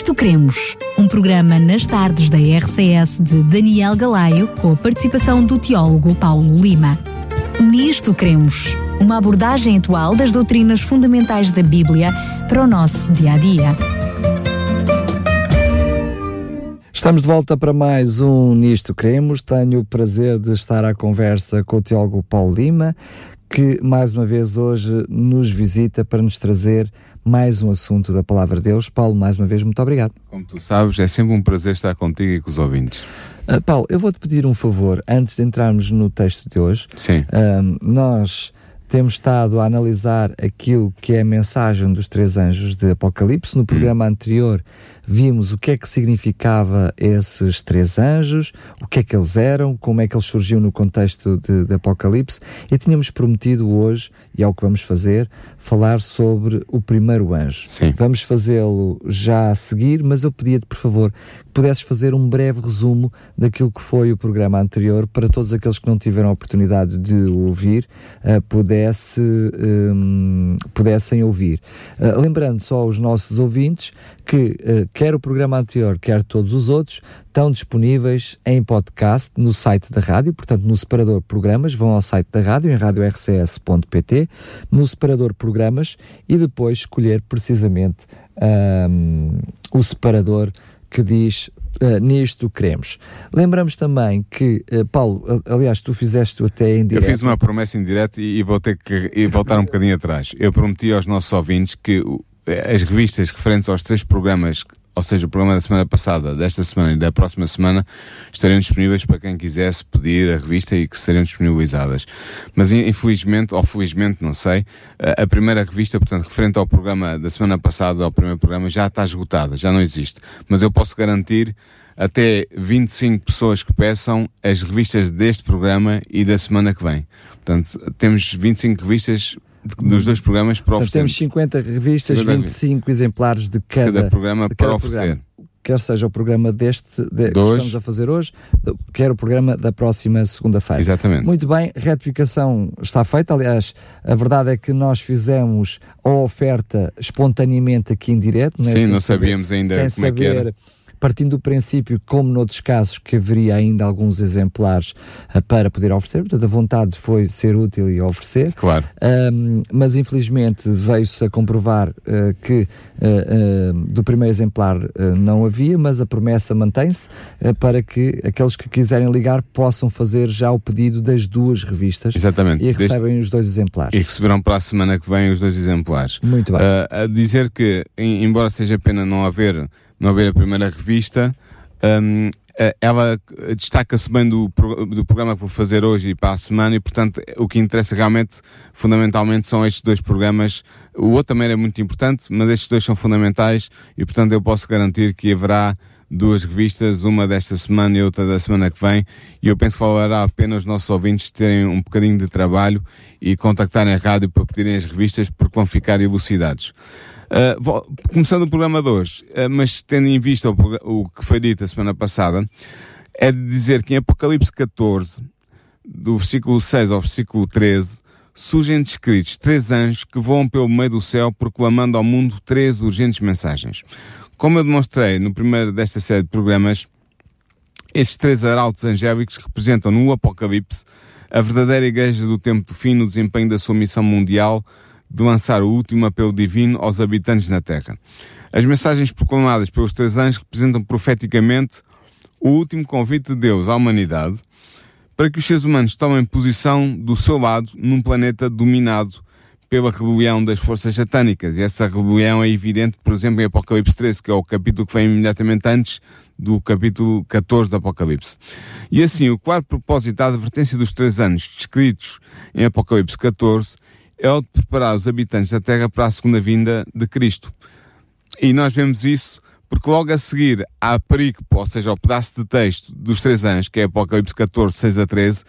Nisto Cremos, um programa nas tardes da RCS de Daniel Galaio, com a participação do teólogo Paulo Lima. Nisto Cremos, uma abordagem atual das doutrinas fundamentais da Bíblia para o nosso dia a dia. Estamos de volta para mais um Nisto Cremos. Tenho o prazer de estar à conversa com o teólogo Paulo Lima, que mais uma vez hoje nos visita para nos trazer mais um assunto da Palavra de Deus. Paulo, mais uma vez, muito obrigado. Como tu sabes, é sempre um prazer estar contigo e com os ouvintes. Uh, Paulo, eu vou-te pedir um favor antes de entrarmos no texto de hoje. Sim. Uh, nós temos estado a analisar aquilo que é a mensagem dos três anjos de Apocalipse. No programa hum. anterior vimos o que é que significava esses três anjos, o que é que eles eram, como é que eles surgiam no contexto de, de Apocalipse e tínhamos prometido hoje, e é o que vamos fazer, falar sobre o primeiro anjo. Sim. Vamos fazê-lo já a seguir, mas eu pedia-te, por favor, que pudesses fazer um breve resumo daquilo que foi o programa anterior para todos aqueles que não tiveram a oportunidade de ouvir, uh, pudesse, um, pudessem ouvir. Uh, lembrando só aos nossos ouvintes que uh, quer o programa anterior, quer todos os outros, estão disponíveis em podcast no site da rádio, portanto no separador programas, vão ao site da rádio em radiorcs.pt, no separador programas e depois escolher precisamente um, o separador que diz Uh, nisto queremos. Lembramos também que, uh, Paulo, aliás, tu fizeste até em direto. Eu fiz uma promessa em direto e, e vou ter que e voltar um bocadinho atrás. Eu prometi aos nossos ouvintes que as revistas referentes aos três programas ou seja, o programa da semana passada, desta semana e da próxima semana, estariam disponíveis para quem quisesse pedir a revista e que seriam disponibilizadas. Mas infelizmente, ou felizmente, não sei, a primeira revista, portanto, referente ao programa da semana passada, ao primeiro programa, já está esgotada, já não existe. Mas eu posso garantir até 25 pessoas que peçam as revistas deste programa e da semana que vem. Portanto, temos 25 revistas dos dois programas para oferecer. Temos 50 revistas, 50 25 exemplares de cada, cada programa de cada para oferecer. Programa. Quer seja o programa deste de, que estamos a fazer hoje, quer o programa da próxima segunda-feira. Exatamente. Muito bem, retificação está feita. Aliás, a verdade é que nós fizemos a oferta espontaneamente aqui em direto. Né? Sim, não sabíamos ainda como saber, é que era partindo do princípio, como noutros casos, que haveria ainda alguns exemplares uh, para poder oferecer, portanto a vontade foi ser útil e oferecer. Claro. Um, mas infelizmente veio-se a comprovar uh, que uh, do primeiro exemplar não havia, mas a promessa mantém-se para que aqueles que quiserem ligar possam fazer já o pedido das duas revistas. Exatamente. E recebem os dois exemplares. E receberão para a semana que vem os dois exemplares. Muito bem. a dizer que, embora seja pena não haver não haver a primeira revista. Um, ela destaca-se bem do, do programa que vou fazer hoje e para a semana e, portanto, o que interessa realmente, fundamentalmente, são estes dois programas. O outro também era muito importante, mas estes dois são fundamentais e, portanto, eu posso garantir que haverá duas revistas, uma desta semana e outra da semana que vem, e eu penso que valerá a pena os nossos ouvintes terem um bocadinho de trabalho e contactarem a rádio para pedirem as revistas porque vão ficar elucidados. Uh, começando o programa de hoje, uh, mas tendo em vista o, o, que foi dito a semana passada, é de dizer que em Apocalipse 14, do versículo 6 ao versículo 13, surgem descritos três anjos que voam pelo meio do céu proclamando ao mundo três urgentes mensagens. Como eu demonstrei no primeiro desta série de programas, estes três arautos angélicos representam no Apocalipse a verdadeira igreja do tempo do fim no desempenho da sua missão mundial de lançar o último apelo divino aos habitantes na Terra. As mensagens proclamadas pelos três anjos representam profeticamente o último convite de Deus à humanidade para que os seres humanos tomem posição do seu lado num planeta dominado pela rebelião das forças satânicas. E essa rebelião é evidente, por exemplo, em Apocalipse 13, que é o capítulo que vem imediatamente antes do capítulo 14 do Apocalipse. E assim, o quarto propósito da advertência dos três anos descritos em Apocalipse 14 é o de preparar os habitantes da Terra para a segunda vinda de Cristo. E nós vemos isso porque logo a seguir à perícope, ou seja, ao pedaço de texto dos três anos, que é Apocalipse 14, 6 a 13,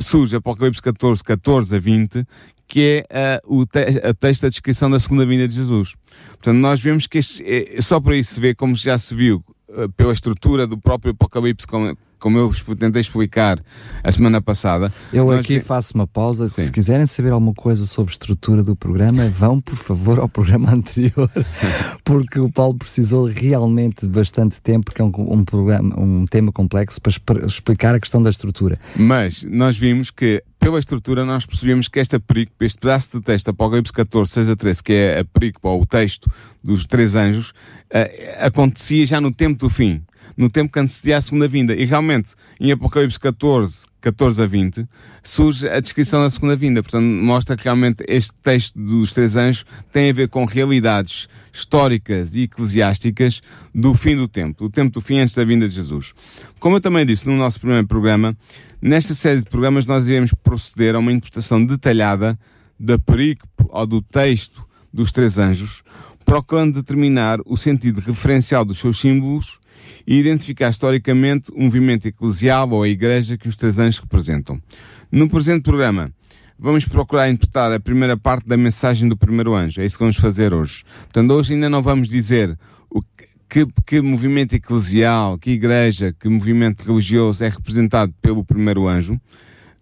surge Apocalipse 14, 14 a 20, que é uh, o te a texto da descrição da segunda vinda de Jesus. Portanto, nós vemos que este, é, só por aí se vê, como já se viu uh, pela estrutura do próprio Apocalipse, como, como eu tentei explicar a semana passada. Eu aqui vi... faço uma pausa. Sim. Se quiserem saber alguma coisa sobre a estrutura do programa, vão, por favor, ao programa anterior, porque o Paulo precisou realmente de bastante tempo, porque é um, um, programa, um tema complexo para explicar a questão da estrutura. Mas nós vimos que pela estrutura, nós percebemos que esta perícope, este pedaço de texto, Apocalipse 14, 6 a 13, que é a perícope, ou o texto dos três anjos, uh, acontecia já no tempo do fim, no tempo que antecedia a segunda vinda. E realmente, em Apocalipse 14, 14 a 20, surge a descrição da segunda vinda. Portanto, mostra que realmente este texto dos três anjos tem a ver com realidades históricas e eclesiásticas do fim do tempo, do tempo do fim antes da vinda de Jesus. Como eu também disse no nosso primeiro programa, Nesta série de programas nós iremos proceder a uma interpretação detalhada da perícope ou do texto dos três anjos, procurando determinar o sentido referencial dos seus símbolos e identificar historicamente o movimento eclesial ou a igreja que os três anjos representam. No presente programa, vamos procurar interpretar a primeira parte da mensagem do primeiro anjo. É isso que vamos fazer hoje. Portanto, hoje ainda não vamos dizer o que, que movimento eclesial, que igreja, que movimento religioso é representado pelo primeiro anjo,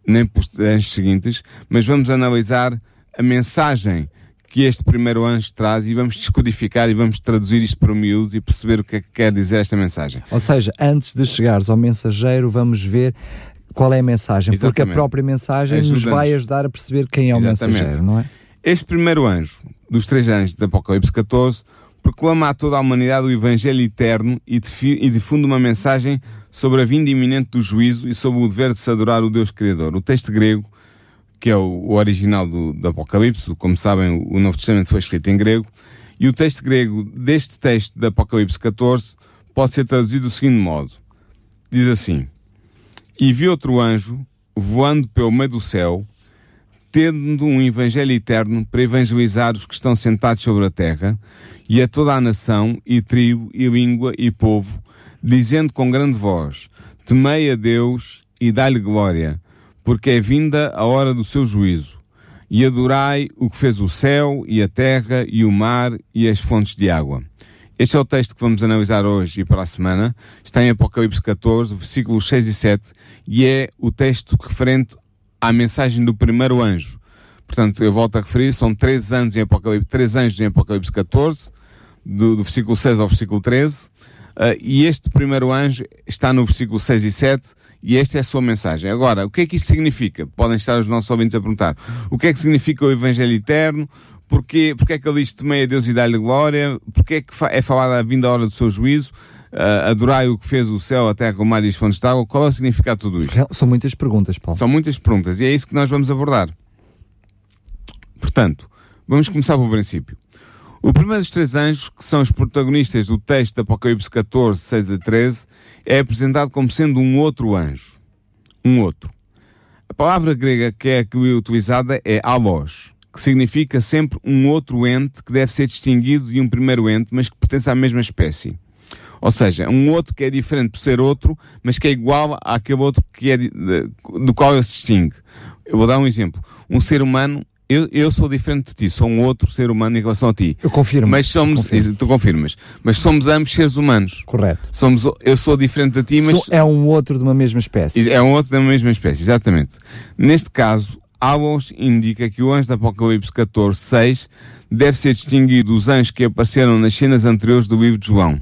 nem pelos anjos seguintes, mas vamos analisar a mensagem que este primeiro anjo traz e vamos descodificar e vamos traduzir isto para o miúdo e perceber o que é que quer dizer esta mensagem. Ou seja, antes de chegares ao mensageiro, vamos ver qual é a mensagem, Exatamente. porque a própria mensagem nos vai ajudar a perceber quem é o Exatamente. mensageiro, não é? Este primeiro anjo, dos três anjos de Apocalipse 14, proclama a toda a humanidade o Evangelho eterno e, difunde uma mensagem sobre a vinda iminente do juízo e sobre o dever de se adorar o Deus Criador. O texto grego, que é o, original do, do Apocalipse, como sabem, o Novo Testamento foi escrito em grego, e o texto grego deste texto do Apocalipse 14 pode ser traduzido do seguinte modo: diz assim: E vi outro anjo voando pelo meio do céu, tendo um evangelho eterno para evangelizar os que estão sentados sobre a terra e a toda a nação, e tribo, e língua, e povo, dizendo com grande voz: Temei a Deus e dai-lhe glória, porque é vinda a hora do seu juízo. E adorai o que fez o céu, e a terra, e o mar, e as fontes de água. Este é o texto que vamos analisar hoje e para a semana. Está em Apocalipse 14, versículos 6 e 7, e é o texto referente à mensagem do primeiro anjo. Portanto, eu volto a referir, são três anos em Apocalipse, três anjos em Apocalipse 14, do, do versículo 6 ao versículo 13, uh, e este primeiro anjo está no versículo 6 e 7, e esta é a sua mensagem. Agora, o que é que isto significa? Podem estar os nossos ouvintes a perguntar. O que é que significa o Evangelho Eterno? Porquê, porquê é que ele diz temeia a Deus e dá-lhe glória? Porquê é que é falada a vinda a hora do seu juízo? Uh, adorai o que fez o céu, a terra, o mar e as fontes de água. Qual é o significado de tudo isto? São muitas perguntas, Paulo. São muitas perguntas e é isso que nós vamos abordar. Portanto, vamos começar pelo princípio. O primeiro dos três anjos, que são os protagonistas do texto de Apocalipse 14, 6 a 13, é apresentado como sendo um outro anjo. Um outro. A palavra grega que é aqui utilizada é alós, que significa sempre um outro ente que deve ser distinguido de um primeiro ente, mas que pertence à mesma espécie. Ou seja, um outro que é diferente por ser outro, mas que é igual àquele outro que é do qual ele se distingue. Eu vou dar um exemplo. Um ser humano eu, eu sou diferente de ti, sou um outro ser humano em relação a ti. Eu confirmo. Mas somos, confirmo. tu confirmas, mas somos ambos seres humanos. Correto. Somos, eu sou diferente de ti, mas. Sou, é um outro de uma mesma espécie. É um outro da mesma espécie, exatamente. Neste caso, Alons indica que o anjo da Apocalipse 14, 6 deve ser distinguido dos anjos que apareceram nas cenas anteriores do livro de João.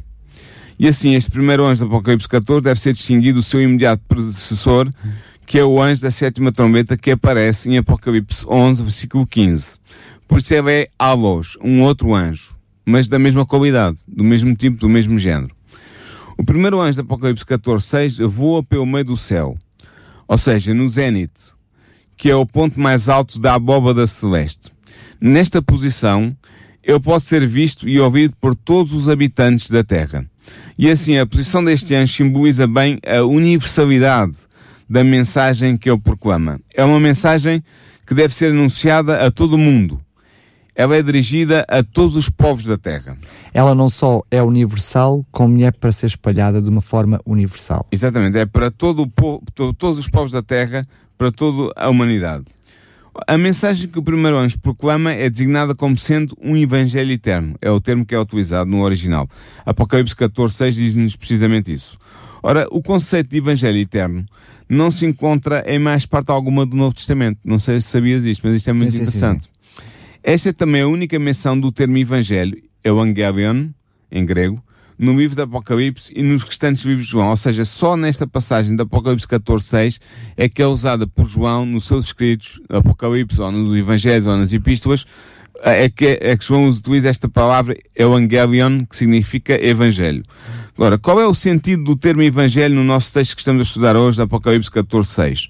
E assim, este primeiro anjo da Apocalipse 14 deve ser distinguido do seu imediato predecessor, que é o anjo da sétima trombeta que aparece em Apocalipse 11, versículo 15. Por isso é Alos, um outro anjo, mas da mesma qualidade, do mesmo tipo, do mesmo género. O primeiro anjo de Apocalipse 14, 6 voa pelo meio do céu, ou seja, no zénite, que é o ponto mais alto da abóbada celeste. Nesta posição, ele pode ser visto e ouvido por todos os habitantes da Terra. E assim, a posição deste anjo simboliza bem a universalidade da mensagem que ele proclama. É uma mensagem que deve ser anunciada a todo o mundo. Ela é dirigida a todos os povos da Terra. Ela não só é universal, como é para ser espalhada de uma forma universal. Exatamente, é para todo o povo, todos os povos da Terra, para toda a humanidade. A mensagem que o primeiro anjo proclama é designada como sendo um evangelho eterno. É o termo que é utilizado no original. Apocalipse 14, 6 diz-nos precisamente isso. Ora, o conceito de Evangelho eterno não se encontra em mais parte alguma do Novo Testamento. Não sei se sabias disto, mas isto é muito sim, interessante. Sim, sim. Esta é também a única menção do termo Evangelho, Evangelion, em grego, no livro do Apocalipse e nos restantes livros de João. Ou seja, só nesta passagem do Apocalipse 14.6 é que é usada por João nos seus escritos, Apocalipse, ou nos Evangelhos, ou nas Epístolas, é que, é que João utiliza esta palavra Evangelion, que significa Evangelho. Agora, qual é o sentido do termo Evangelho no nosso texto que estamos a estudar hoje, Apocalipse 14.6?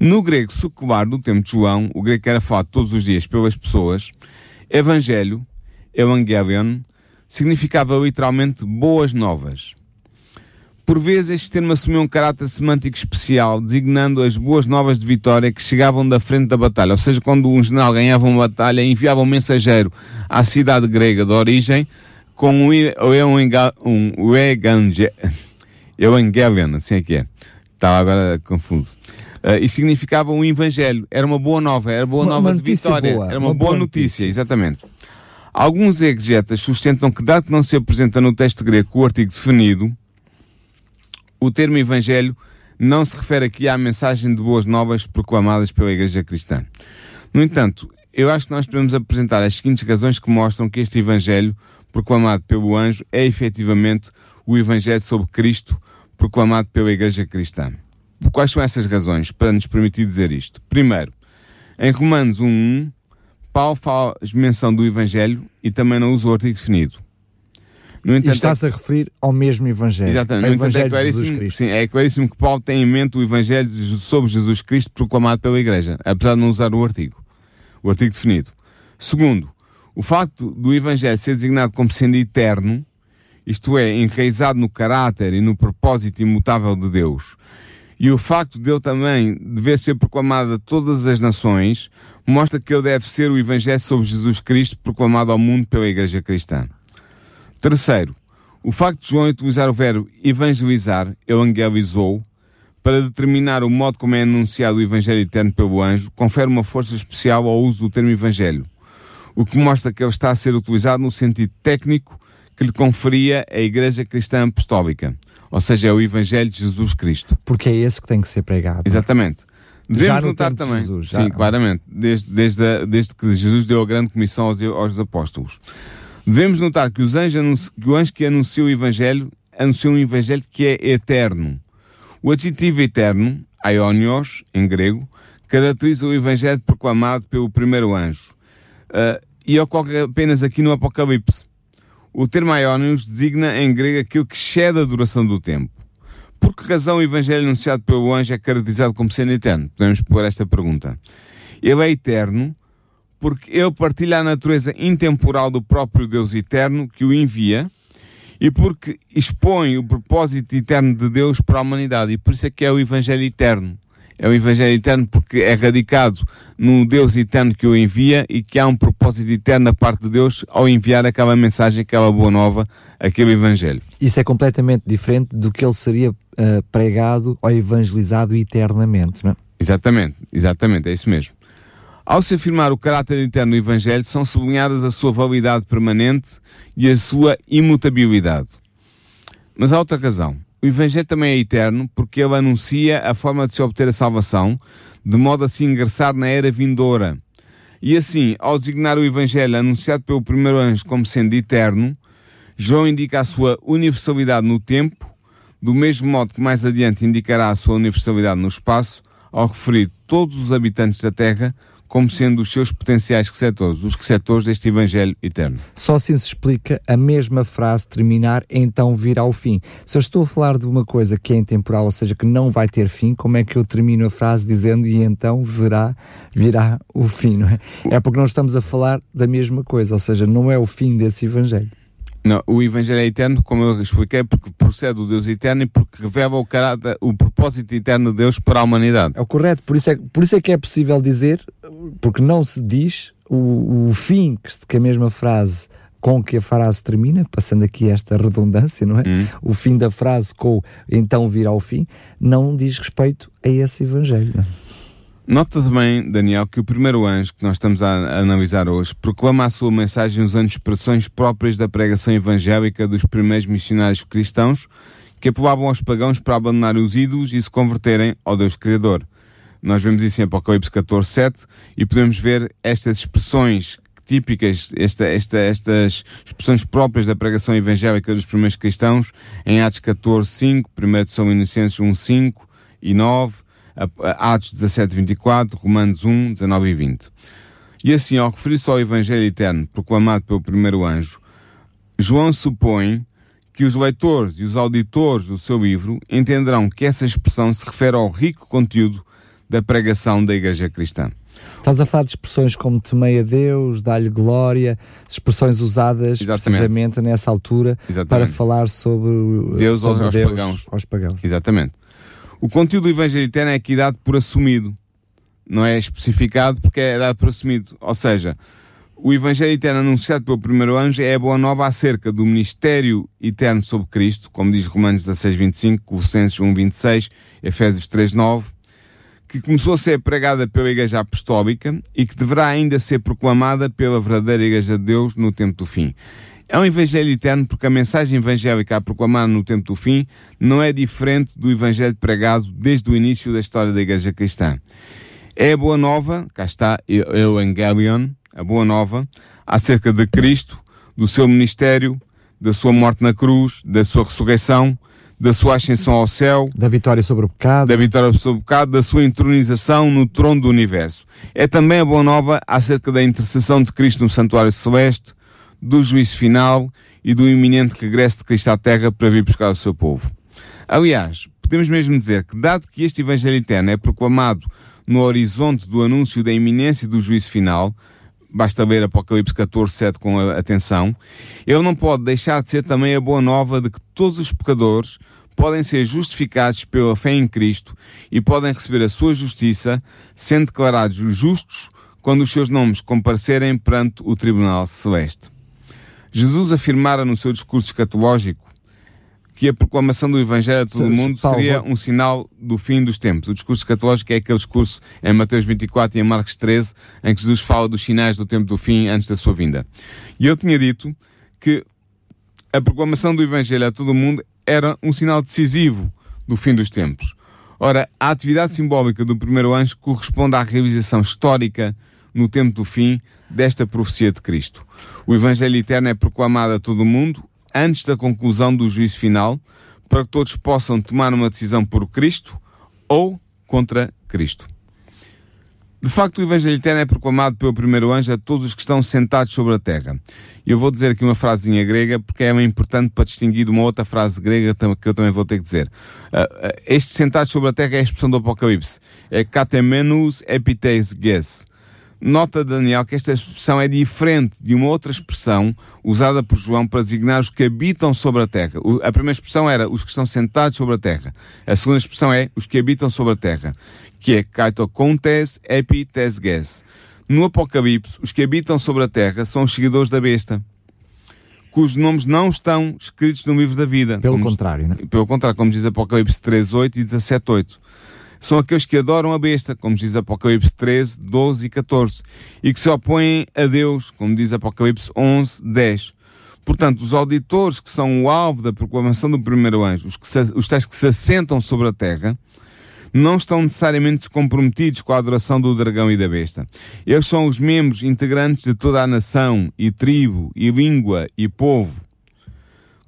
No grego secular do tempo de João, o grego que era falado todos os dias pelas pessoas, Evangelho, Evangelion, significava literalmente boas novas. Por vezes este termo assumiu um caráter semântico especial, designando as boas novas de vitória que chegavam da frente da batalha. Ou seja, quando um general ganhava uma batalha, enviava um mensageiro à cidade grega de origem com um, um, um Evangelion, assim é que é. Estava agora confuso. Uh, e significava um evangelho. Era uma boa nova, era boa uma, nova uma de vitória. Boa, era uma, uma boa, boa notícia, notícia, exatamente. Alguns exegetas sustentam que, dado que não se apresenta no texto grego o artigo definido, o termo Evangelho não se refere aqui à mensagem de boas novas proclamadas pela Igreja Cristã. No entanto, eu acho que nós podemos apresentar as seguintes razões que mostram que este Evangelho proclamado pelo anjo é efetivamente o Evangelho sobre Cristo proclamado pela Igreja Cristã. Quais são essas razões para nos permitir dizer isto? Primeiro, em Romanos 1.1, Paulo faz menção do Evangelho e também não usa o artigo definido. No entanto, e está-se a referir ao mesmo Evangelho. Exatamente. No entanto, é claríssimo, sim, é claríssimo que Paulo tem em mente o Evangelho sobre Jesus Cristo proclamado pela Igreja, apesar de não usar o artigo. O artigo definido. Segundo, o facto do Evangelho ser designado como sendo eterno, isto é, enraizado no caráter e no propósito imutável de Deus, e o facto de ele também dever ser proclamado a todas as nações, mostra que ele deve ser o Evangelho sobre Jesus Cristo proclamado ao mundo pela Igreja Cristã. Terceiro, o facto de João utilizar o verbo evangelizar, evangelizou, para determinar o modo como é anunciado o Evangelho eterno pelo anjo, confere uma força especial ao uso do termo Evangelho, o que mostra que ele está a ser utilizado no sentido técnico que lhe conferia a Igreja Cristã Apostólica, ou seja, é o Evangelho de Jesus Cristo. Porque é esse que tem que ser pregado. Exatamente. Devemos notar também, Jesus, sim, claramente, desde, desde, a, desde que Jesus deu a grande comissão aos, aos apóstolos. Devemos notar que, os anjos, que o anjo que anunciou o Evangelho anunciou um Evangelho que é eterno. O adjetivo eterno, aionios, em grego, caracteriza o Evangelho proclamado pelo primeiro anjo. Uh, e ocorre apenas aqui no Apocalipse. O termo aionios designa em grego aquilo que excede a duração do tempo. Por que razão o Evangelho anunciado pelo anjo é caracterizado como sendo eterno? Podemos pôr esta pergunta. Ele é eterno porque ele partilha a natureza intemporal do próprio Deus eterno que o envia e porque expõe o propósito eterno de Deus para a humanidade. E por isso é que é o Evangelho eterno. É o Evangelho eterno porque é radicado no Deus eterno que o envia e que há um propósito eterno da parte de Deus ao enviar aquela mensagem, aquela boa nova, aquele Evangelho. Isso é completamente diferente do que ele seria uh, pregado ou evangelizado eternamente, não é? Exatamente, exatamente, é isso mesmo. Ao se afirmar o caráter eterno do Evangelho, são sublinhadas a sua validade permanente e a sua imutabilidade. Mas há outra razão. O Evangelho também é eterno porque ele anuncia a forma de se obter a salvação, de modo a se ingressar na era vindoura. E assim, ao designar o Evangelho anunciado pelo primeiro anjo como sendo eterno, João indica a sua universalidade no tempo do mesmo modo que mais adiante indicará a sua universalidade no espaço, ao referir todos os habitantes da Terra como sendo os seus potenciais receptores, os receptores deste Evangelho eterno. Só assim se explica a mesma frase terminar, então vir ao fim. Se eu estou a falar de uma coisa que é intemporal, ou seja, que não vai ter fim, como é que eu termino a frase dizendo e então virá, virá o fim, não é? É porque não estamos a falar da mesma coisa, ou seja, não é o fim desse Evangelho. Não, o Evangelho é eterno, como eu expliquei, porque procede do Deus eterno e porque revela o, caráter, o propósito eterno de Deus para a humanidade. É o correto, por isso é, por isso é que é possível dizer, porque não se diz o, o fim que, que a mesma frase com que a frase termina, passando aqui esta redundância, não é? Hum. O fim da frase com então vir ao fim, não diz respeito a esse Evangelho. Não? Nota também, Daniel, que o primeiro anjo que nós estamos a, analisar hoje proclama a sua mensagem usando expressões próprias da pregação evangélica dos primeiros missionários cristãos que apelavam aos pagãos para abandonarem os ídolos e se converterem ao Deus Criador. Nós vemos isso em Apocalipse 14, 7 e podemos ver estas expressões típicas, esta, esta, estas expressões próprias da pregação evangélica dos primeiros cristãos em Atos 14, 5, 1 São Inocêncies 1, 5 e 9, Atos 17, 24, Romanos 1, 19 e 20. E assim, ao referir-se ao Evangelho Eterno proclamado pelo primeiro anjo, João supõe que os leitores e os auditores do seu livro entenderão que essa expressão se refere ao rico conteúdo da pregação da Igreja Cristã. Estás a falar de expressões como temei a Deus, dá-lhe glória, expressões usadas Exatamente. precisamente nessa altura Exatamente. para falar sobre Deus, sobre aos, Deus pagãos. aos pagãos. Exatamente. O conteúdo do Evangelho Eterno é aqui dado por assumido. Não é especificado porque é dado por assumido. Ou seja, o Evangelho Eterno anunciado pelo primeiro anjo é a boa nova acerca do ministério eterno sobre Cristo, como diz Romanos 16, 25, Colossenses 1, 26, Efésios 3, 9, que começou a ser pregada pela Igreja Apostólica e que deverá ainda ser proclamada pela verdadeira Igreja de Deus no tempo do fim. É um Evangelho eterno porque a mensagem evangélica a proclamar no tempo do fim não é diferente do Evangelho pregado desde o início da história da Igreja Cristã. É a boa nova, cá está, Evangelion, a boa nova, acerca de Cristo, do seu ministério, da sua morte na cruz, da sua ressurreição, da sua ascensão ao céu, da vitória sobre o pecado, da vitória sobre o pecado, da sua entronização no trono do universo. É também a boa nova acerca da intercessão de Cristo no santuário celeste, do juízo final e do iminente regresso de Cristo à Terra para vir buscar o seu povo. Aliás, podemos mesmo dizer que, dado que este Evangelho eterno é proclamado no horizonte do anúncio da iminência do juízo final, basta ler Apocalipse 14, 7 com atenção, ele não pode deixar de ser também a boa nova de que todos os pecadores podem ser justificados pela fé em Cristo e podem receber a sua justiça, sendo declarados justos quando os seus nomes comparecerem perante o Tribunal Celeste. Jesus afirmara no seu discurso escatológico que a proclamação do Evangelho a todo o mundo seria um sinal do fim dos tempos. O discurso escatológico é aquele discurso em Mateus 24 e em Marcos 13, em que Jesus fala dos sinais do tempo do fim antes da sua vinda. E eu tinha dito que a proclamação do Evangelho a todo o mundo era um sinal decisivo do fim dos tempos. Ora, a atividade simbólica do primeiro anjo corresponde à realização histórica no tempo do fim desta profecia de Cristo. O Evangelho eterno é proclamado a todo o mundo antes da conclusão do juízo final, para que todos possam tomar uma decisão por Cristo ou contra Cristo. De facto, o Evangelho Eterno é proclamado pelo primeiro anjo a todos os que estão sentados sobre a terra. E eu vou dizer aqui uma frasezinha grega, porque é importante para distinguir de uma outra frase grega que eu também vou ter que dizer. Ah, ah, este sentados sobre a terra é a expressão do Apocalipse. É katemenus epites ges Nota Daniel que esta expressão é diferente de uma outra expressão usada por João para designar os que habitam sobre a terra. A primeira expressão era os que estão sentados sobre a terra. A segunda expressão é os que habitam sobre a terra, que é kaitokontes epitesges. No Apocalipse, os que habitam sobre a terra são os seguidores da besta, cujos nomes não estão escritos no livro da vida. Pelo como, contrário, né? Pelo contrário, como diz Apocalipse 3.8 e 17.8 são aqueles que adoram a besta, como diz Apocalipse 13, 12 e 14, e que se opõem a Deus, como diz Apocalipse 11, 10. Portanto, os auditores que são o alvo da proclamação do primeiro anjo, os, que se, os tais que se assentam sobre a terra, não estão necessariamente descomprometidos com a adoração do dragão e da besta. Eles são os membros integrantes de toda a nação, e tribo, e língua, e povo.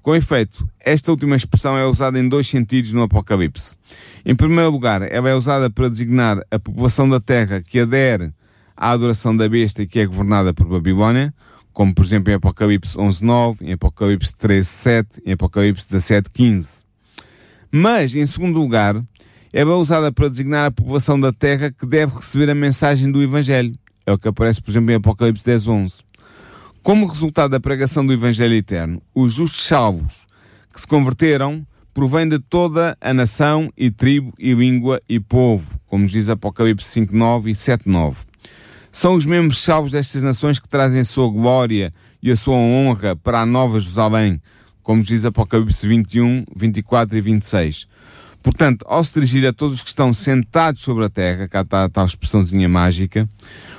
Com efeito, esta última expressão é usada em dois sentidos no Apocalipse. Em primeiro lugar, ela é usada para designar a população da terra que adere à adoração da besta e que é governada por Babilónia, como por exemplo em Apocalipse 11.9, em Apocalipse 13.7, em Apocalipse 17.15. Mas, em segundo lugar, ela é usada para designar a população da terra que deve receber a mensagem do Evangelho. É o que aparece, por exemplo, em Apocalipse 10.11. Como resultado da pregação do Evangelho Eterno, os justos salvos que se converteram provêm de toda a nação e tribo e língua e povo, como diz Apocalipse 5.9 e 7.9. São os membros salvos destas nações que trazem a sua glória e a sua honra para a nova Jerusalém, como diz Apocalipse 21, 24 e 26. Portanto, ao se dirigir a todos os que estão sentados sobre a terra, cá está a tal expressãozinha mágica,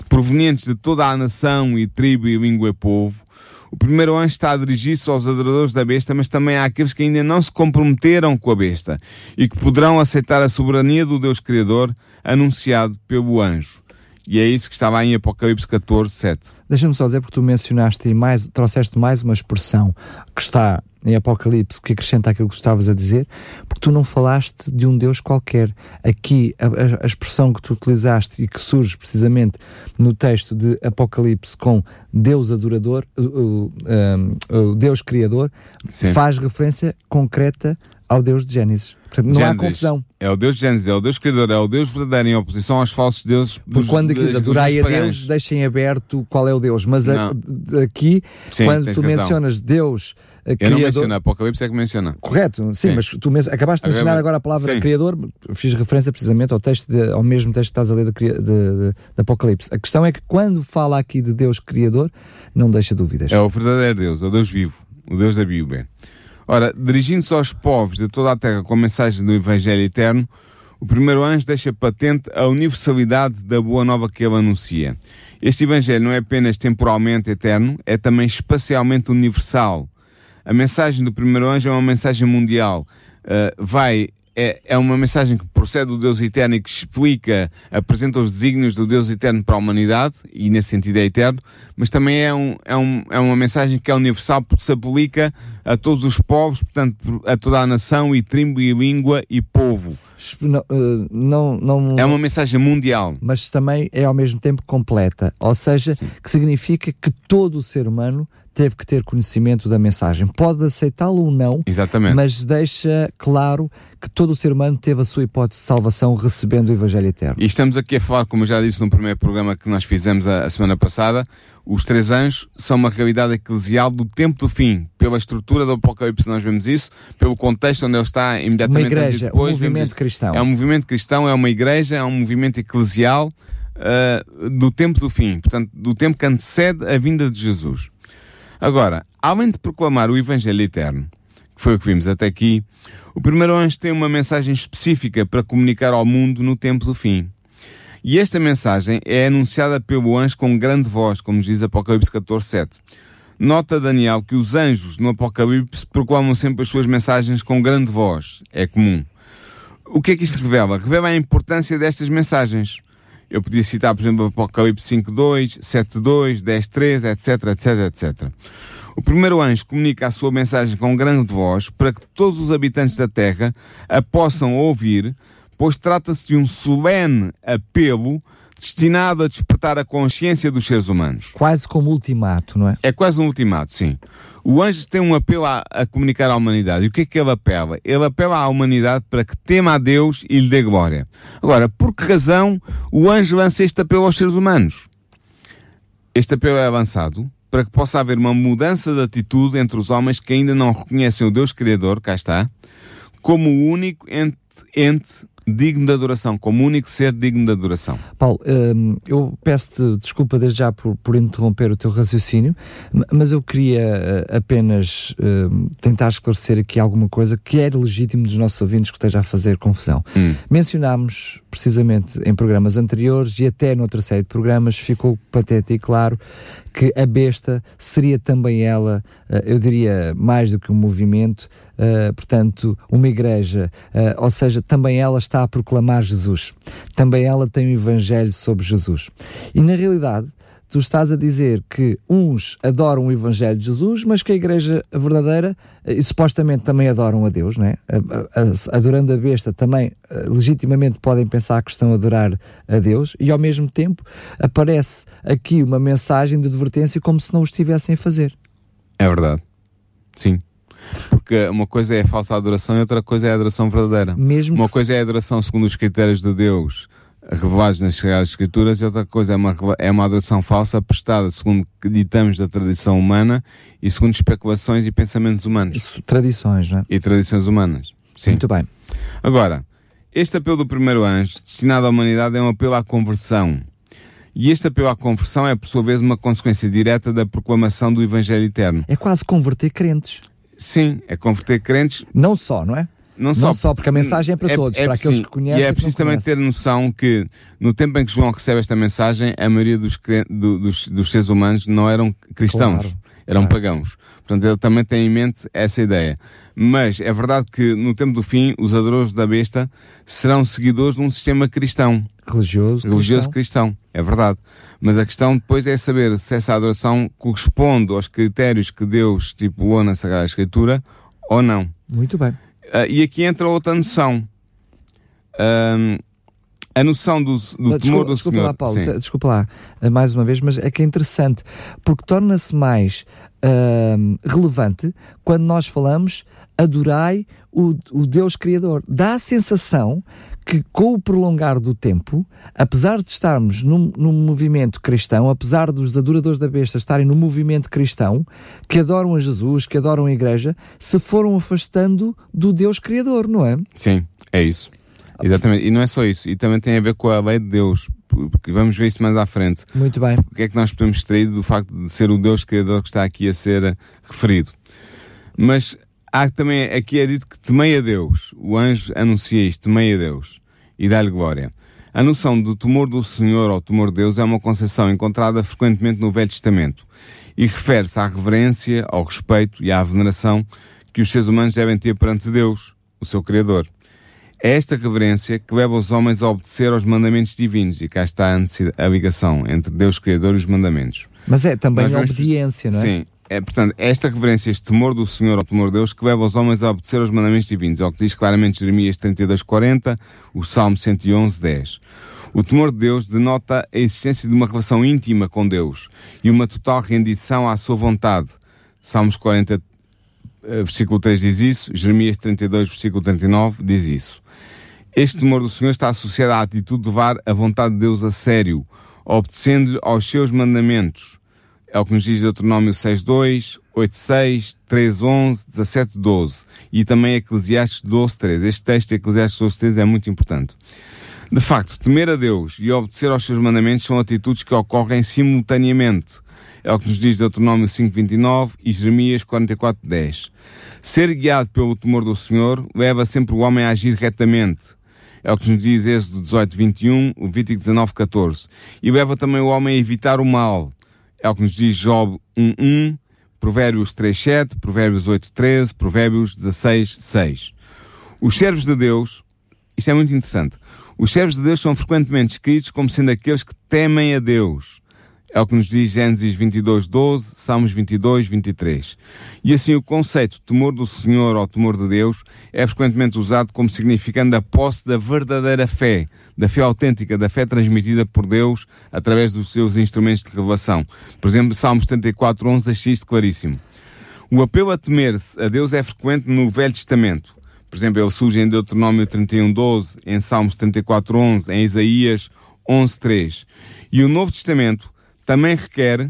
provenientes de toda a nação e tribo e língua e povo, O primeiro anjo está a dirigir-se aos adoradores da besta, mas também há aqueles que ainda não se comprometeram com a besta e que poderão aceitar a soberania do Deus Criador anunciado pelo anjo. E é isso que estava em Apocalipse 14, 7. Deixa-me só dizer, porque tu mencionaste e mais, trouxeste mais uma expressão que está em Apocalipse que acrescenta aquilo que estavas a dizer, porque tu não falaste de um Deus qualquer. Aqui, a, a, expressão que tu utilizaste e que surge precisamente no texto de Apocalipse com Deus adorador, o, o, o, o Deus criador, Sim. faz referência concreta ao Deus de Gênesis. Portanto, não Gênesis. há confusão. É o Deus de Gênesis, é o Deus Criador, é o Deus verdadeiro em oposição aos falsos deuses. Porque quando diz adorai a Deus, deixem aberto qual é o Deus. Mas a, aqui, Sim, quando tu razão. mencionas Deus criador... Eu não menciono, Apocalipse é que menciona. Correto, sim, sim. mas tu acabaste de mencionar agora a palavra sim. Criador, fiz referência precisamente ao, texto de, ao mesmo texto que estás a ler de, de, de, Apocalipse. A questão é que quando fala aqui de Deus Criador, não deixa dúvidas. É o verdadeiro Deus, é o Deus vivo, o Deus da Bíblia. Ora, dirigindo-se aos povos de toda a terra com a mensagem do Evangelho Eterno, o primeiro anjo deixa patente a universalidade da boa nova que ele anuncia. Este Evangelho não é apenas temporalmente eterno, é também espacialmente universal. A mensagem do primeiro anjo é uma mensagem mundial. Uh, vai é, é uma mensagem que procede do Deus Eterno e que explica, apresenta os desígnios do Deus Eterno para a humanidade, e nesse sentido é eterno, mas também é, um, é, um, é uma mensagem que é universal porque se aplica a todos os povos, portanto, a toda a nação e tribo e língua e povo. Não, eh, não, não, é uma mensagem mundial. Mas também é ao mesmo tempo completa. Ou seja, Sim. que significa que todo o ser humano teve que ter conhecimento da mensagem. Pode aceitá-lo ou não, Exatamente. mas deixa claro que todo o ser humano teve a sua hipótese de salvação recebendo o Evangelho Eterno. E estamos aqui a falar, como eu já disse no primeiro programa que nós fizemos a, a semana passada, os três anjos são uma realidade eclesial do tempo do fim. Pela estrutura do Apocalipse nós vemos isso, pelo contexto onde ele está imediatamente uma igreja, depois. Um movimento cristão. É um movimento cristão, é uma igreja, é um movimento eclesial uh, do tempo do fim. Portanto, do tempo que antecede a vinda de Jesus. Agora, além de proclamar o Evangelho Eterno, que foi o que vimos até aqui, o primeiro anjo tem uma mensagem específica para comunicar ao mundo no tempo do fim. E esta mensagem é anunciada pelo anjo com grande voz, como diz Apocalipse 14, 7. Nota Daniel que os anjos no Apocalipse proclamam sempre as suas mensagens com grande voz. É comum. O que é que isto revela? Revela a importância destas mensagens. Eu podia citar, por exemplo, Apocalipse 5.2, 7.2, 10.3, etc, etc, etc. O primeiro anjo comunica a sua mensagem com grande voz para que todos os habitantes da terra a possam ouvir, pois trata-se de um solene apelo destinado a despertar a consciência dos seres humanos. Quase como ultimato, não é? É quase um ultimato, sim. O anjo tem um apelo a, a, comunicar à humanidade. E o que é que ele apela? Ele apela à humanidade para que tema a Deus e lhe dê glória. Agora, por que razão o anjo lança este apelo aos seres humanos? Este apelo é avançado para que possa haver uma mudança de atitude entre os homens que ainda não reconhecem o Deus Criador, cá está, como o único ente, ente digno de adoração, como único ser digno de adoração. Paulo, hum, eu peço-te desculpa desde já por, por interromper o teu raciocínio, mas eu queria eh, apenas hum, tentar esclarecer aqui alguma coisa que é legítimo dos nossos ouvintes que esteja a fazer confusão. Hum. Mencionámos precisamente em programas anteriores e até noutra série de programas ficou patente e claro que a besta seria também ela, eh, eu diria, mais do que um movimento, uh, portanto, uma igreja, uh, ou seja, também ela está a proclamar Jesus, também ela tem o Evangelho sobre Jesus. E na realidade, tu estás a dizer que uns adoram o Evangelho de Jesus, mas que a igreja verdadeira eh, e supostamente também adoram a Deus, né? adorando a besta também eh, legitimamente podem pensar que estão a adorar a Deus e ao mesmo tempo aparece aqui uma mensagem de advertência como se não o estivessem a fazer. É verdade. Sim. Porque uma coisa é a falsa adoração e outra coisa é a adoração verdadeira. Mesmo uma coisa é a adoração segundo os critérios de Deus revelados nas Sagradas Escrituras e outra coisa é uma, é uma adoração falsa prestada segundo que ditamos da tradição humana e segundo especulações e pensamentos humanos. Isso, tradições, não é? E tradições humanas. Sim. Muito bem. Agora, este apelo do primeiro anjo, destinado à humanidade, é um apelo à conversão. E este apelo à conversão é, por sua vez, uma consequência direta da proclamação do Evangelho Eterno. É quase converter crentes. Sim, é converter crentes. Não só, não é? Não só, não só, porque a mensagem é para é, todos, é, para aqueles sim, que conhecem. E é preciso também ter noção que no tempo em que João recebe esta mensagem, a maioria dos, do, dos, dos seres humanos não eram cristãos. Claro. eram ah. pagãos. Portanto, ele também tem em mente essa ideia. Mas é verdade que no tempo do fim, os adoradores da besta serão seguidores de um sistema cristão. Religioso. Religioso cristão. cristão. É verdade. Mas a questão depois é saber se essa adoração corresponde aos critérios que Deus estipulou na Sagrada Escritura ou não. Muito bem. Uh, e aqui entra outra noção. Uh, a noção do, do desculpa, temor do desculpa Senhor. Lá, Paulo, Sim. desculpa lá, eh, mais uma vez, mas é que é interessante, porque torna-se mais uh, relevante quando nós falamos adorai o, o Deus Criador. Dá a sensação que com o prolongar do tempo, apesar de estarmos num, num, movimento cristão, apesar dos adoradores da besta estarem no movimento cristão, que adoram a Jesus, que adoram a igreja, se foram afastando do Deus Criador, não é? Sim, é isso. Exatamente. E não é só isso. E também tem a ver com a lei de Deus. Porque vamos ver isso mais à frente. Muito bem. O que é que nós podemos extrair do facto de ser o Deus Criador que está aqui a ser referido? Mas há também, aqui é dito que temei a Deus. O anjo anuncia isto, temei a Deus. E dá-lhe glória. A noção do temor do Senhor ou temor de Deus é uma concepção encontrada frequentemente no Velho Testamento e refere-se à reverência, ao respeito e à veneração que os seres humanos devem ter perante Deus, o seu Criador. É esta reverência que leva os homens a obedecer aos mandamentos divinos, e cá está a, a ligação entre Deus Criador e os mandamentos. Mas é também a obediência, não é? Sim. É, portanto, esta reverência, este temor do Senhor ao temor de Deus, que leva os homens a obedecer aos mandamentos divinos, é o que diz claramente Jeremias 32,40, o Salmo 111, 10. O temor de Deus denota a existência de uma relação íntima com Deus e uma total rendição à sua vontade. Salmos 40, eh, versículo 3 diz isso, Jeremias 32, versículo 39 diz isso. Este temor do Senhor está associado à atitude de levar a vontade de Deus a sério, obedecendo aos seus mandamentos. É o que nos diz Deuteronômio 6.2, 8.6, 3.11, 17.12 e também Eclesiastes 12.3. Este texto de Eclesiastes 12.3 é muito importante. De facto, temer a Deus e obedecer aos seus mandamentos são atitudes que ocorrem simultaneamente. É o que nos diz Deuteronômio 5.29 e Jeremias 44.10. Ser guiado pelo temor do Senhor leva sempre o homem a agir retamente, é o que nos diz Êxodo 18, 21, o Levítico 19, 14. E leva também o homem a evitar o mal. É o que nos diz Job 1, 1, Provérbios 3, 7, Provérbios 8, 13, Provérbios 16, 6. Os servos de Deus, isto é muito interessante, os servos de Deus são frequentemente escritos como sendo aqueles que temem a Deus. É o que nos diz Gênesis 22, 12, Salmos 22, 23. E assim o conceito temor do Senhor ou temor de Deus é frequentemente usado como significando a posse da verdadeira fé, da fé autêntica, da fé transmitida por Deus através dos seus instrumentos de revelação. Por exemplo, Salmos 74, 11 deixa isto claríssimo. O apelo a temer-se a Deus é frequente no Velho Testamento. Por exemplo, ele surge em Deuteronômio 31, 12, em Salmos 34, 11, em Isaías 11, 3. E o Novo Testamento também requer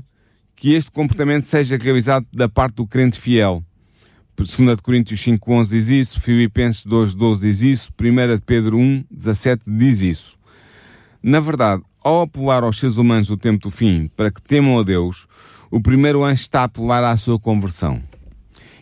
que este comportamento seja realizado da parte do crente fiel. 2 Coríntios 5.11 diz isso, Filipenses 2.12 diz isso, 1 Pedro 1.17 diz isso. Na verdade, ao apelar aos seres humanos do tempo do fim para que temam a Deus, o primeiro anjo está a apelar à sua conversão.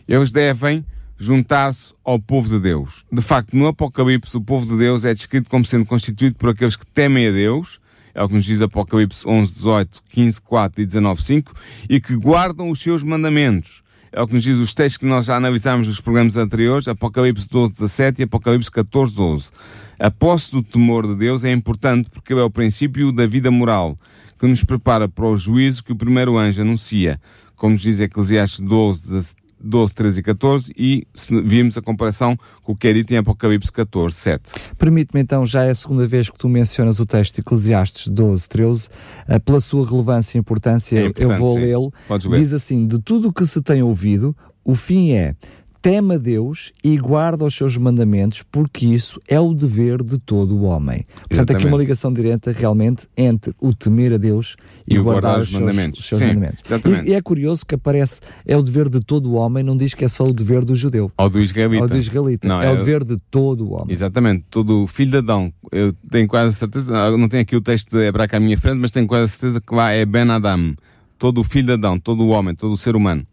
Eles devem juntar-se ao povo de Deus. De facto, no Apocalipse, o povo de Deus é descrito como sendo constituído por aqueles que temem a Deus, é o que nos diz Apocalipse 11, 18, 15, 4 e 19, 5, e que guardam os seus mandamentos. É o que nos diz os textos que nós já analisámos nos programas anteriores, Apocalipse 12, 17 e Apocalipse 14, 12. A posse do temor de Deus é importante porque é o princípio da vida moral, que nos prepara para o juízo que o primeiro anjo anuncia, como nos diz Eclesiastes 12, 12, 13 e 14 e vimos a comparação com o que é dito em Apocalipse 14, 7. Permite-me então, já é a segunda vez que tu mencionas o texto de Eclesiastes 12, 13, uh, pela sua relevância e importância, é eu vou lê-lo. Diz assim, de tudo o que se tem ouvido, o fim é teme a Deus e guarda os seus mandamentos, porque isso é o dever de todo o homem. Portanto, Exatamente. aqui uma ligação direta realmente entre o temer a Deus e, e guardar, guardar, os, os mandamentos. Os seus Sim, mandamentos. E, e, é curioso que aparece, é o dever de todo o homem, não diz que é só o dever do judeu. Ou do israelita. Ou do israelita. Não, é, é o dever de todo o homem. Exatamente, todo filho de Adão. Eu tenho quase certeza, não tenho aqui o texto de Hebraica à minha frente, mas tenho quase certeza que lá é Ben Adam. Todo o filho de Adão, todo o homem, todo o ser humano.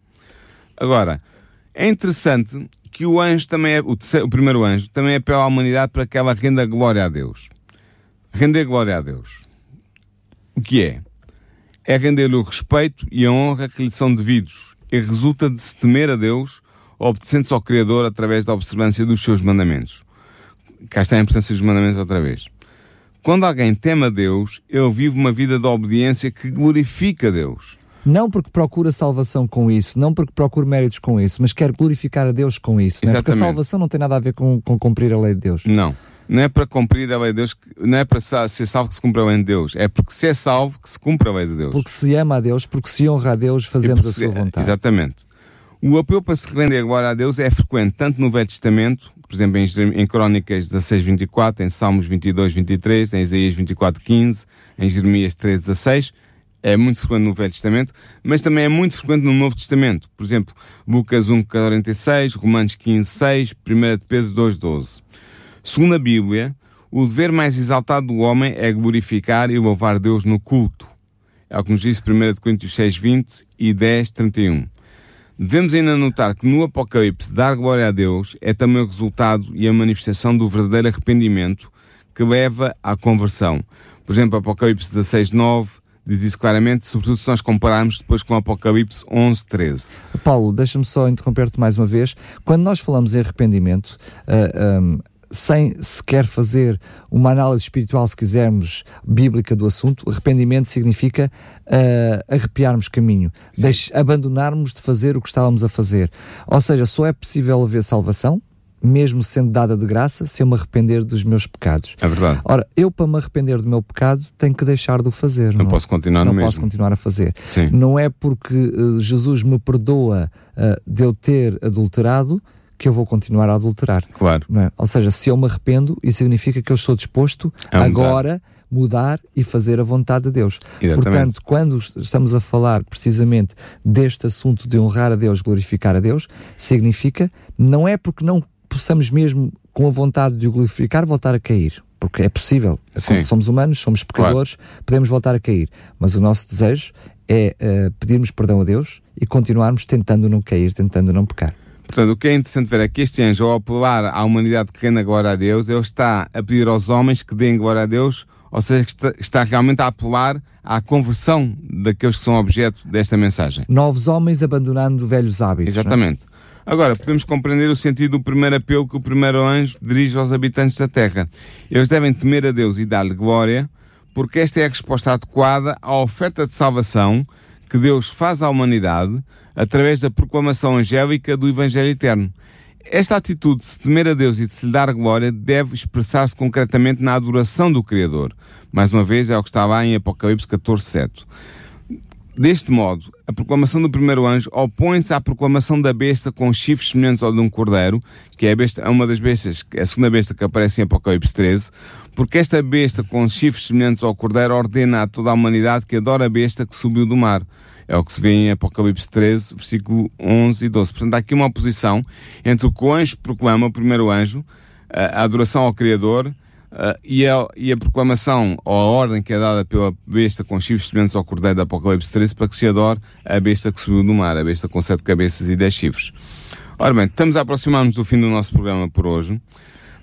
Agora, é interessante que o anjo também é, o, terceiro, o primeiro anjo também apela à humanidade para que ela renda glória a Deus. Render glória a Deus. O que é? É render-lhe o respeito e a honra que lhe são devidos. e resulta de se temer a Deus, obedecendo-se ao Criador através da observância dos seus mandamentos. Cá está a importância dos mandamentos outra vez. Quando alguém teme a Deus, ele vive uma vida de obediência que glorifica Deus. Não porque procura salvação com isso, não porque procura méritos com isso, mas quer glorificar a Deus com isso. Não é? Porque a salvação não tem nada a ver com, com cumprir a lei de Deus. Não. Não é para cumprir a lei de Deus, não é para ser salvo que se cumpre a lei de Deus, é porque se é salvo que se cumpre a lei de Deus. Porque se ama a Deus, porque se honra a Deus, fazemos a sua vontade. Exatamente. O apelo para se render agora a Deus é frequente tanto no Velho Testamento, por exemplo, em, em Crónicas 16, 24, em Salmos 22, 23, em Isaías 24, 15, em Jeremias 3, 16, é muito frequente no Velho Testamento, mas também é muito frequente no Novo Testamento. Por exemplo, Lucas 1, 46, Romanos 15, 6, 1 Pedro 2, 12. Segundo a Bíblia, o dever mais exaltado do homem é glorificar e louvar Deus no culto. É o que nos diz 1 Coríntios 6, 20 e 10, 31. Devemos ainda notar que no Apocalipse dar glória a Deus é também o resultado e a manifestação do verdadeiro arrependimento que leva à conversão. Por exemplo, Apocalipse 16, 9 diz isso claramente, sobretudo se nós compararmos depois com Apocalipse 11, 13. Paulo, deixa-me só interromper-te mais uma vez. Quando nós falamos em arrependimento, uh, um, sem sequer fazer uma análise espiritual, se quisermos, bíblica do assunto, arrependimento significa uh, arrepiarmos caminho, deixe, abandonarmos de fazer o que estávamos a fazer. Ou seja, só é possível haver salvação, mesmo sendo dada de graça, se eu me arrepender dos meus pecados. É verdade. Ora, eu para me arrepender do meu pecado tenho que deixar de o fazer. Não, não posso continuar não no posso continuar a fazer. Sim. Não é porque uh, Jesus me perdoa uh, de eu ter adulterado que eu vou continuar a adulterar. Claro. É? Ou seja, se eu me arrependo, isso significa que eu estou disposto a agora mudar e fazer a vontade de Deus. Exatamente. Portanto, quando estamos a falar precisamente deste assunto de honrar a Deus, glorificar a Deus, significa não é porque não possamos mesmo com a vontade de o glorificar voltar a cair, porque é possível. Sim. Somos humanos, somos pecadores, claro. podemos voltar a cair, mas o nosso desejo é uh, pedirmos perdão a Deus e continuarmos tentando não cair, tentando não pecar. Portanto, o que é interessante ver é que este anjo, ao apelar à humanidade que renda glória a Deus, ele está a pedir aos homens que deem glória a Deus, ou seja, que está, está realmente a apelar à conversão daqueles que são objeto desta mensagem. Novos homens abandonando velhos hábitos. É? Exatamente. É? Agora, podemos compreender o sentido do primeiro apelo que o primeiro anjo dirige aos habitantes da terra. Eles devem temer a Deus e dar-lhe glória, porque esta é a resposta adequada à oferta de salvação que Deus faz à humanidade através da proclamação angélica do Evangelho Eterno. Esta atitude de se temer a Deus e de se lhe dar glória deve expressar-se concretamente na adoração do Criador. Mais uma vez, é o que está lá em Apocalipse 14, 7. Deste modo, a proclamação do primeiro anjo opõe-se à proclamação da besta com chifres semelhantes ao de um cordeiro, que é a besta, uma das bestas, a segunda besta que aparece em Apocalipse 13, porque esta besta com chifres semelhantes ao cordeiro ordena a toda a humanidade que adora a besta que subiu do mar. É o que se vê em Apocalipse 13, versículo 11 e 12. Portanto, há aqui uma oposição entre o que o anjo proclama, o primeiro anjo, a adoração ao Criador, Uh, e, a, e, a, proclamação ou a ordem que é dada pela besta com chifres semelhantes ao cordeiro da Apocalipse 13 para que se adore a besta que subiu do mar, a besta com sete cabeças e dez chifres. Ora bem, estamos a aproximar-nos do fim do nosso programa por hoje.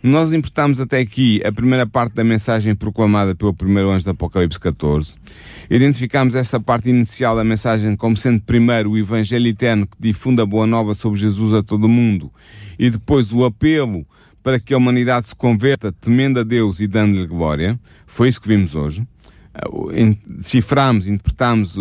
Nós importamos até aqui a primeira parte da mensagem proclamada pelo primeiro anjo do Apocalipse 14. Identificamos essa parte inicial da mensagem como sendo primeiro o Evangelho eterno que difunde a boa nova sobre Jesus a todo o mundo e depois o apelo para que a humanidade se converta temendo a Deus e dando-lhe glória. Foi isso que vimos hoje. Deciframos, interpretamos,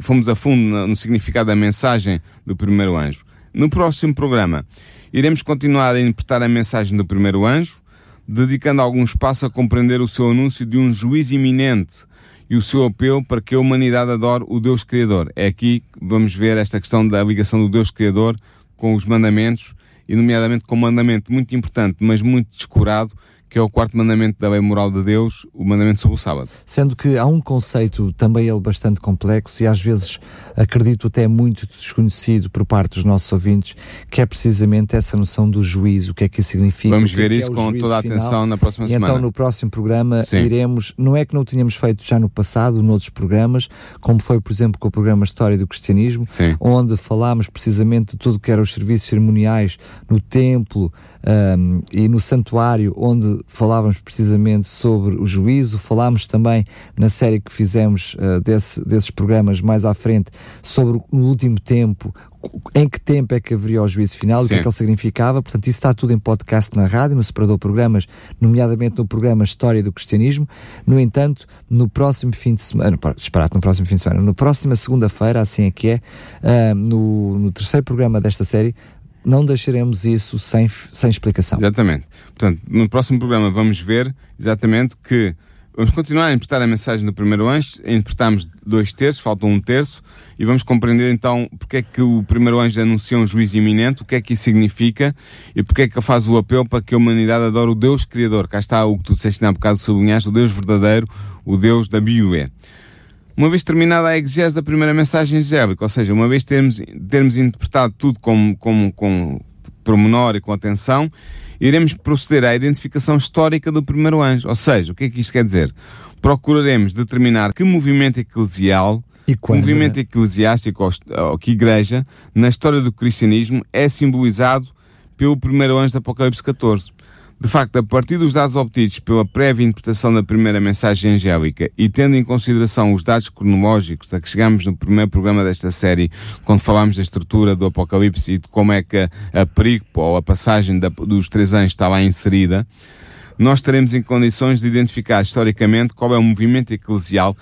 fomos a fundo no significado da mensagem do primeiro anjo. No próximo programa, iremos continuar a interpretar a mensagem do primeiro anjo, dedicando algum espaço a compreender o seu anúncio de um juízo iminente e o seu apelo para que a humanidade adore o Deus Criador. É aqui que vamos ver esta questão da ligação do Deus Criador com os mandamentos, e nomeadamente com um mandamento muito importante, mas muito descurado, que é o quarto mandamento da lei moral de Deus, o mandamento sobre o sábado. Sendo que há um conceito também ele bastante complexo e às vezes acredito até muito desconhecido por parte dos nossos ouvintes, que é precisamente essa noção do juízo, o que é que isso significa. Vamos ver é isso é com toda a atenção final. na próxima e semana. Então no próximo programa Sim. iremos, não é que não tínhamos feito já no passado, noutros programas, como foi por exemplo com o programa História do Cristianismo, Sim. onde falámos precisamente de tudo o que eram os serviços cerimoniais no templo um, e no santuário, onde falávamos precisamente sobre o juízo, falámos também na série que fizemos uh, desse, desses programas mais à frente sobre no último tempo em que tempo é que haveria o juízo final, Sim. o que é que ele significava. Portanto, isso está tudo em podcast na rádio, no separador programas, nomeadamente no programa História do Cristianismo. No entanto, no próximo fim de semana, disparate no próximo fim de semana, na próxima segunda-feira, assim é que é, uh, no, no terceiro programa desta série, não deixaremos isso sem, sem explicação. Exatamente. Portanto, no próximo programa vamos ver exatamente que vamos continuar a interpretar a mensagem do primeiro anjo, interpretamos dois terços, falta um terço, e vamos compreender então porque é que o primeiro anjo anuncia um juízo iminente, o que é que isso significa e porque é que faz o apelo para que a humanidade adore o Deus Criador. Cá está o que tu disseste há um bocado sublinhaste, o Deus verdadeiro, o Deus da Bíblia. Uma vez terminada a exegese da primeira mensagem angélica, ou seja, uma vez termos, termos interpretado tudo com, com, com pormenor e com atenção, iremos proceder à identificação histórica do primeiro anjo. Ou seja, o que é que isto quer dizer? Procuraremos determinar que movimento eclesial e quando, movimento eclesiástico ou, ou que igreja, na história do cristianismo, é simbolizado pelo primeiro anjo do Apocalipse 14. De facto, a partir dos dados obtidos pela prévia interpretação da primeira mensagem angélica e tendo em consideração os dados cronológicos a que chegamos no primeiro programa desta série, quando falámos da estrutura do Apocalipse e de como é que a, a ou a passagem da, dos três anjos está lá inserida, nós estaremos em condições de identificar historicamente qual é o movimento eclesial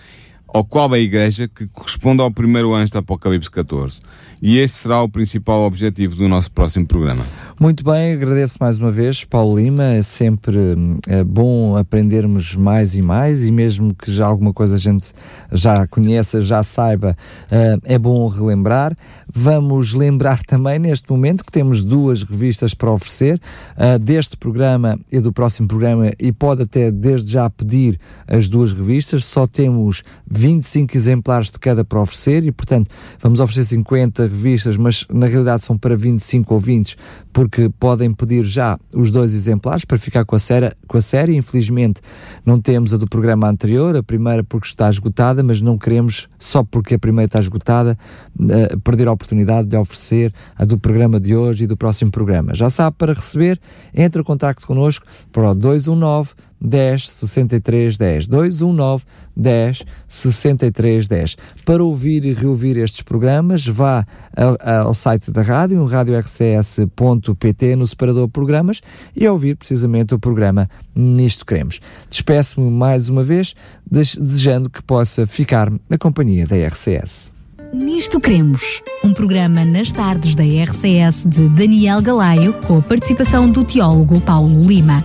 ao qual a Igreja que corresponde ao primeiro anjo do Apocalipse 14. E este será o principal objetivo do nosso próximo programa. Muito bem, agradeço mais uma vez, Paulo Lima. É sempre é bom aprendermos mais e mais, e mesmo que já alguma coisa a gente já conheça, já saiba, eh, é bom relembrar. Vamos lembrar também neste momento que temos duas revistas para oferecer, eh, deste programa e do próximo programa, e pode até desde já pedir as duas revistas. Só temos 25 exemplares de cada para oferecer, e portanto vamos oferecer 50 revistas, mas na realidade são para 25 ouvintes, porque podem pedir já os dois exemplares para ficar com a, série, com a série. Infelizmente não temos a do programa anterior, a primeira porque está esgotada, mas não queremos, só porque a primeira está esgotada, uh, perder a oportunidade de oferecer a do programa de hoje e do próximo programa. Já sabe, para receber, entre em contato connosco para o 219 10 63 10 219 10 63 10. Para ouvir e reouvir estes programas, vá ao, site da rádio, radiorcs.pt, no separador programas, e ouvir precisamente o programa Nisto Queremos. Despeço-me mais uma vez, desejando que possa ficar na companhia da RCS. Nisto Cremos, um programa nas tardes da RCS de Daniel Galaio, com a participação do teólogo Paulo Lima.